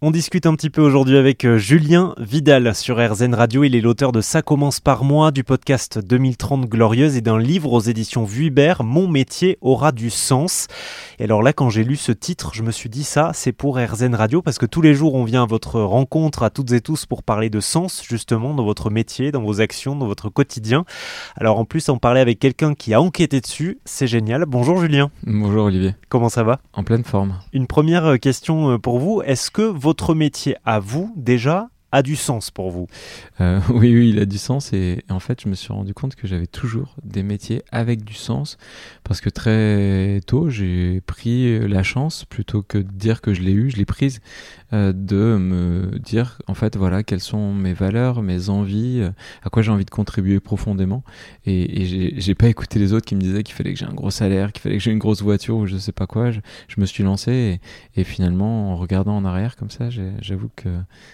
On discute un petit peu aujourd'hui avec euh, Julien Vidal sur RZN Radio. Il est l'auteur de Ça commence par moi, du podcast 2030 Glorieuse et d'un livre aux éditions Vuibert, Mon métier aura du sens. Et alors là, quand j'ai lu ce titre, je me suis dit ça, c'est pour RZN Radio parce que tous les jours, on vient à votre rencontre à toutes et tous pour parler de sens, justement, dans votre métier, dans vos actions, dans votre quotidien. Alors en plus, en parler avec quelqu'un qui a enquêté dessus, c'est génial. Bonjour Julien. Bonjour Olivier. Comment ça va? En pleine forme. Une première euh, question euh, pour vous. Est-ce que votre métier à vous, déjà, a du sens pour vous euh, Oui, oui, il a du sens. Et, en fait, je me suis rendu compte que j'avais toujours des métiers avec du sens. Parce que très tôt, j'ai pris la chance, plutôt que de dire que je l'ai eu, je l'ai prise, euh, de me dire, en fait, voilà, quelles sont mes valeurs, mes envies, euh, à quoi j'ai envie de contribuer profondément. Et, et j'ai pas écouté les autres qui me disaient qu'il fallait que j'ai un gros salaire, qu'il fallait que j'ai une grosse voiture ou je sais pas quoi. Je, je me suis lancé et, et, finalement, en regardant en arrière comme ça, j'avoue que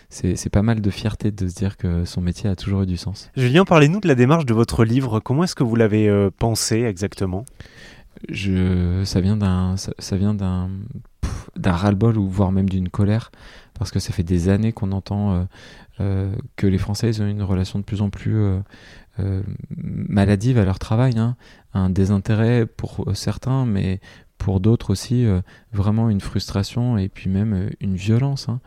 c'est pas mal de fierté de se dire que son métier a toujours eu du sens. Julien, parlez-nous de la démarche de votre livre. Comment est-ce que vous l'avez euh, pensé exactement? Je, ça vient d'un, ça, vient d'un, d'un ras-le-bol ou voire même d'une colère, parce que ça fait des années qu'on entend euh, euh, que les Français ont une relation de plus en plus maladive à leur travail, hein. un désintérêt pour certains, mais pour d'autres aussi vraiment une frustration et puis même une violence. Hein.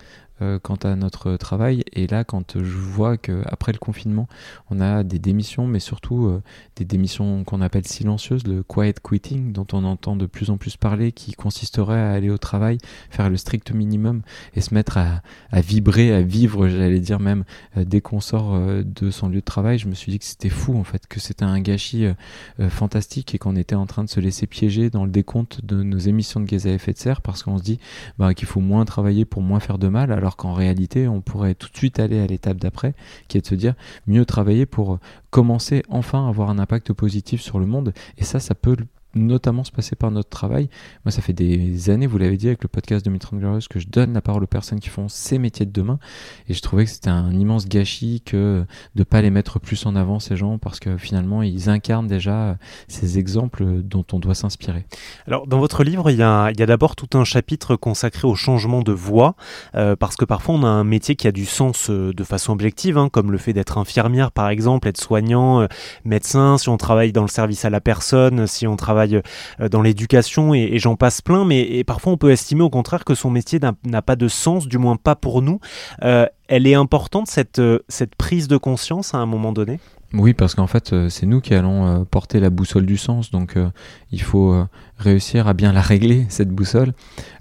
Euh, quant à notre travail. Et là, quand je vois qu'après le confinement, on a des démissions, mais surtout euh, des démissions qu'on appelle silencieuses, le quiet quitting, dont on entend de plus en plus parler, qui consisterait à aller au travail, faire le strict minimum et se mettre à, vibrer, à vivre, j'allais dire même, euh, dès qu'on sort de son lieu de travail, je me suis dit que c'était fou, en fait, que c'était un gâchis fantastique et qu'on était en train de se laisser piéger dans le décompte de nos émissions de gaz à effet de serre parce qu'on se dit bah, qu'il faut moins travailler pour moins faire de mal. Alors qu'en réalité, on pourrait tout de suite aller à l'étape d'après, qui est de se dire mieux travailler pour commencer enfin à avoir un impact positif sur le monde. Et ça, ça peut notamment se passer par notre travail. Moi, ça fait des années, vous l'avez dit avec le podcast de Mitran Glorious, que je donne la parole aux personnes qui font ces métiers de demain. Et je trouvais que c'était un immense gâchis que de pas les mettre plus en avant, ces gens, parce que finalement, ils incarnent déjà ces exemples dont on doit s'inspirer. Alors, dans votre livre, il y a, d'abord tout un chapitre consacré au changement de voix, euh, parce que parfois, on a un métier qui a du sens euh, de façon objective, hein, comme le fait d'être infirmière, par exemple, être soignant, euh, médecin, si on travaille dans le service à la personne, si on travaille euh, dans l'éducation et, j'en passe plein, mais parfois on peut estimer au contraire que son métier n'a pas de sens, du moins pas pour nous. Euh, elle est importante cette, euh, cette prise de conscience à un moment donné? Oui, parce qu'en fait, euh, c'est nous qui allons euh, porter la boussole du sens, donc euh, il faut réussir à bien la régler, cette boussole.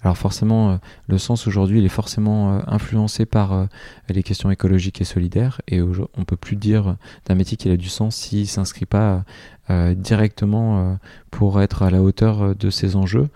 Alors forcément, le sens aujourd'hui, il est forcément influencé par les questions écologiques et solidaires, et on peut plus dire d'un métier qu'il a du sens s'il s'inscrit pas directement pour être à la hauteur de ces enjeux,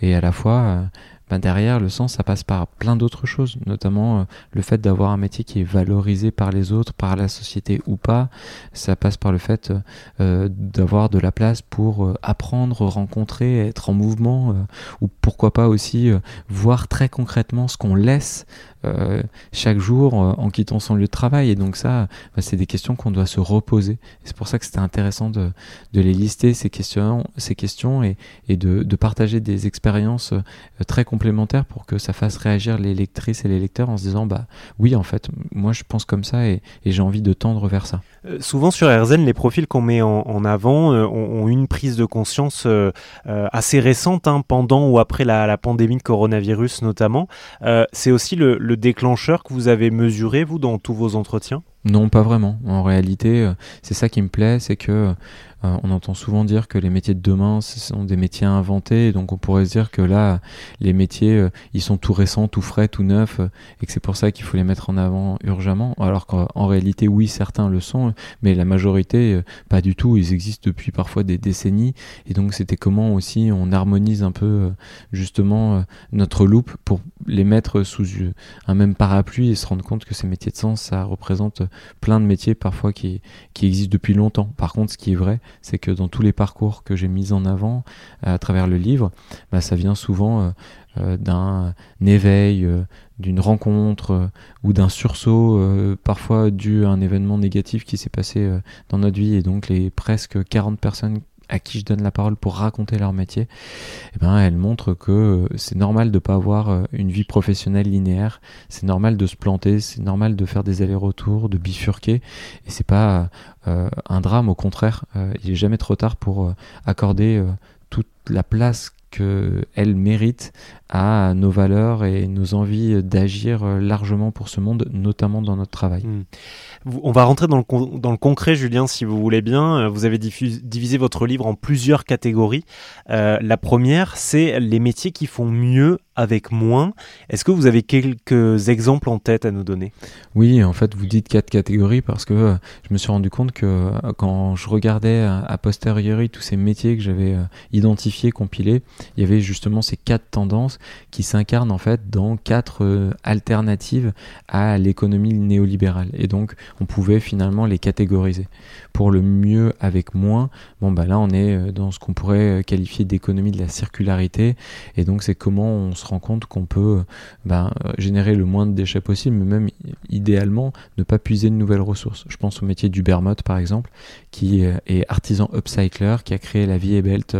et à la fois ben derrière, le sens, ça passe par plein d'autres choses, notamment euh, le fait d'avoir un métier qui est valorisé par les autres, par la société ou pas. Ça passe par le fait euh, d'avoir de la place pour euh, apprendre, rencontrer, être en mouvement, ou pourquoi pas aussi voir très concrètement ce qu'on laisse euh, chaque jour euh, en quittant son lieu de travail. Et donc ça, bah, c'est des questions qu'on doit se reposer. C'est pour ça que c'était intéressant de, de, les lister, ces questions, ces questions et, et de, de, partager des expériences euh, très complémentaires pour que ça fasse réagir les lectrices et les lecteurs en se disant, bah oui, en fait, moi je pense comme ça et, et j'ai envie de tendre vers ça. souvent sur RZN, les profils qu'on met en, en avant ont, ont, une prise de conscience assez récente, hein, pendant ou après la, la, pandémie de coronavirus notamment. c'est aussi le le déclencheur que vous avez mesuré, vous, dans tous vos entretiens? Non, pas vraiment. En réalité, euh, c'est ça qui me plaît, c'est que euh, on entend souvent dire que les métiers de demain, ce sont des métiers inventés, donc on pourrait se dire que là, les métiers, euh, ils sont tout récents, tout frais, tout neufs, euh, et que c'est pour ça qu'il faut les mettre en avant urgemment, alors qu'en réalité, oui, certains le sont, mais la majorité, pas du tout, ils existent depuis parfois des décennies, et donc c'était comment aussi on harmonise un peu justement notre loupe pour les mettre sous un même parapluie et se rendre compte que ces métiers de sens, ça représente plein de métiers parfois qui, qui existent depuis longtemps. Par contre, ce qui est vrai, c'est que dans tous les parcours que j'ai mis en avant euh, à travers le livre, bah, ça vient souvent euh, euh, d'un éveil, d'une rencontre ou d'un sursaut, parfois dû à un événement négatif qui s'est passé dans notre vie. Et donc les presque 40 personnes à qui je donne la parole pour raconter leur métier, eh ben, elles montrent que c'est normal de pas avoir une vie professionnelle linéaire, c'est normal de se planter, c'est normal de faire des allers-retours, de bifurquer, et c'est pas un drame, au contraire, il est jamais trop tard pour accorder toute la place qu'elle mérite à nos valeurs et nos envies d'agir largement pour ce monde, notamment dans notre travail. Hmm. On va rentrer dans le, concret, Julien, si vous voulez bien. Euh, vous avez divisé votre livre en plusieurs catégories. Euh, la première, c'est les métiers qui font mieux avec moins. Est-ce que vous avez quelques exemples en tête à nous donner? Oui, en fait, vous dites quatre catégories parce que euh, je me suis rendu compte que quand je regardais à posteriori tous ces métiers que j'avais identifiés, compilés, il y avait justement ces quatre tendances qui s'incarne en fait dans quatre euh, alternatives à l'économie néolibérale. Et donc on pouvait finalement les catégoriser. Pour le mieux avec moins, bon bah là on est euh, dans ce qu'on pourrait euh, qualifier d'économie de la circularité. Et donc c'est comment on se rend compte qu'on peut bah, générer le moins de déchets possible, mais même idéalement ne pas puiser de nouvelles ressources. Je pense au métier du Bermotte par exemple, qui est artisan upcycler, qui a créé la Vie et Belt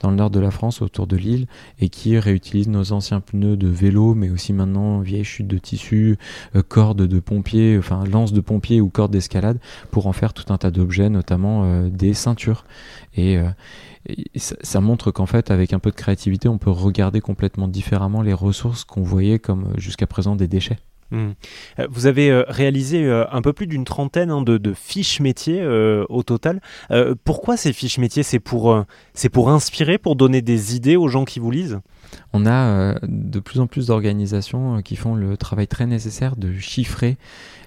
dans le nord de la France autour de Lille et qui réutilise nos anciens pneus de vélo, mais aussi maintenant vieilles chutes de tissu, euh, cordes de pompiers, enfin lances de pompiers ou cordes d'escalade, pour en faire tout un tas d'objets, notamment euh, des ceintures. Et, euh, ça, montre qu'en fait, avec un peu de créativité, on peut regarder complètement différemment les ressources qu'on voyait comme jusqu'à présent des déchets. Hmm. Vous avez réalisé un peu plus d'une trentaine hein, de, fiches métiers au total. pourquoi ces fiches métiers? C'est pour, pour inspirer, pour donner des idées aux gens qui vous lisent? On a euh, de plus en plus d'organisations euh, qui font le travail très nécessaire de chiffrer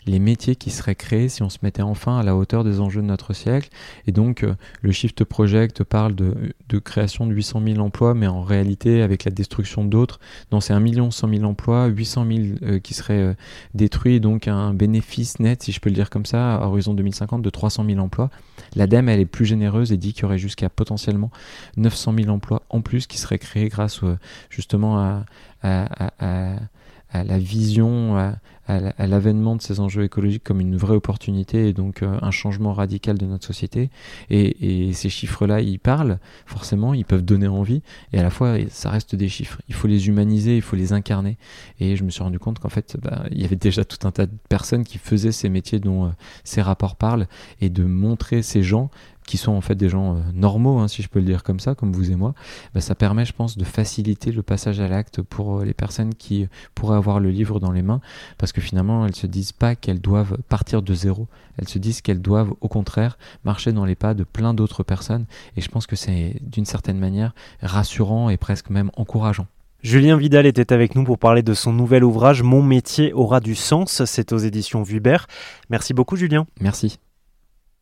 les métiers qui seraient créés si on se mettait enfin à la hauteur des enjeux de notre siècle. Et donc, euh, le Shift Project parle de, création de 800 000 emplois, mais en réalité, avec la destruction d'autres, c'est 1 million 100 000 emplois, 800 000 qui seraient détruits, donc un bénéfice net, si je peux le dire comme ça, à horizon 2050 de 300 000 emplois. L'ADEME, elle est plus généreuse et dit qu'il y aurait jusqu'à potentiellement 900 000 emplois en plus qui seraient créés grâce justement à, la vision, l'avènement de ces enjeux écologiques comme une vraie opportunité et donc euh, un changement radical de notre société. Et, ces chiffres-là, ils parlent, forcément, ils peuvent donner envie, et à la fois, ça reste des chiffres. Il faut les humaniser, il faut les incarner. Et je me suis rendu compte qu'en fait, bah, il y avait déjà tout un tas de personnes qui faisaient ces métiers dont euh, ces rapports parlent, et de montrer ces gens qui sont en fait des gens euh, normaux, hein, si je peux le dire comme ça, comme vous et moi, bah, ça permet, je pense, de faciliter le passage à l'acte pour les personnes qui pourraient avoir le livre dans les mains, parce que finalement, elles se disent pas qu'elles doivent partir de zéro, elles se disent qu'elles doivent, au contraire, marcher dans les pas de plein d'autres personnes, et je pense que c'est d'une certaine manière rassurant et presque même encourageant. Julien Vidal était avec nous pour parler de son nouvel ouvrage Mon métier aura du sens. C'est aux éditions Vuibert. Merci beaucoup Julien. Merci.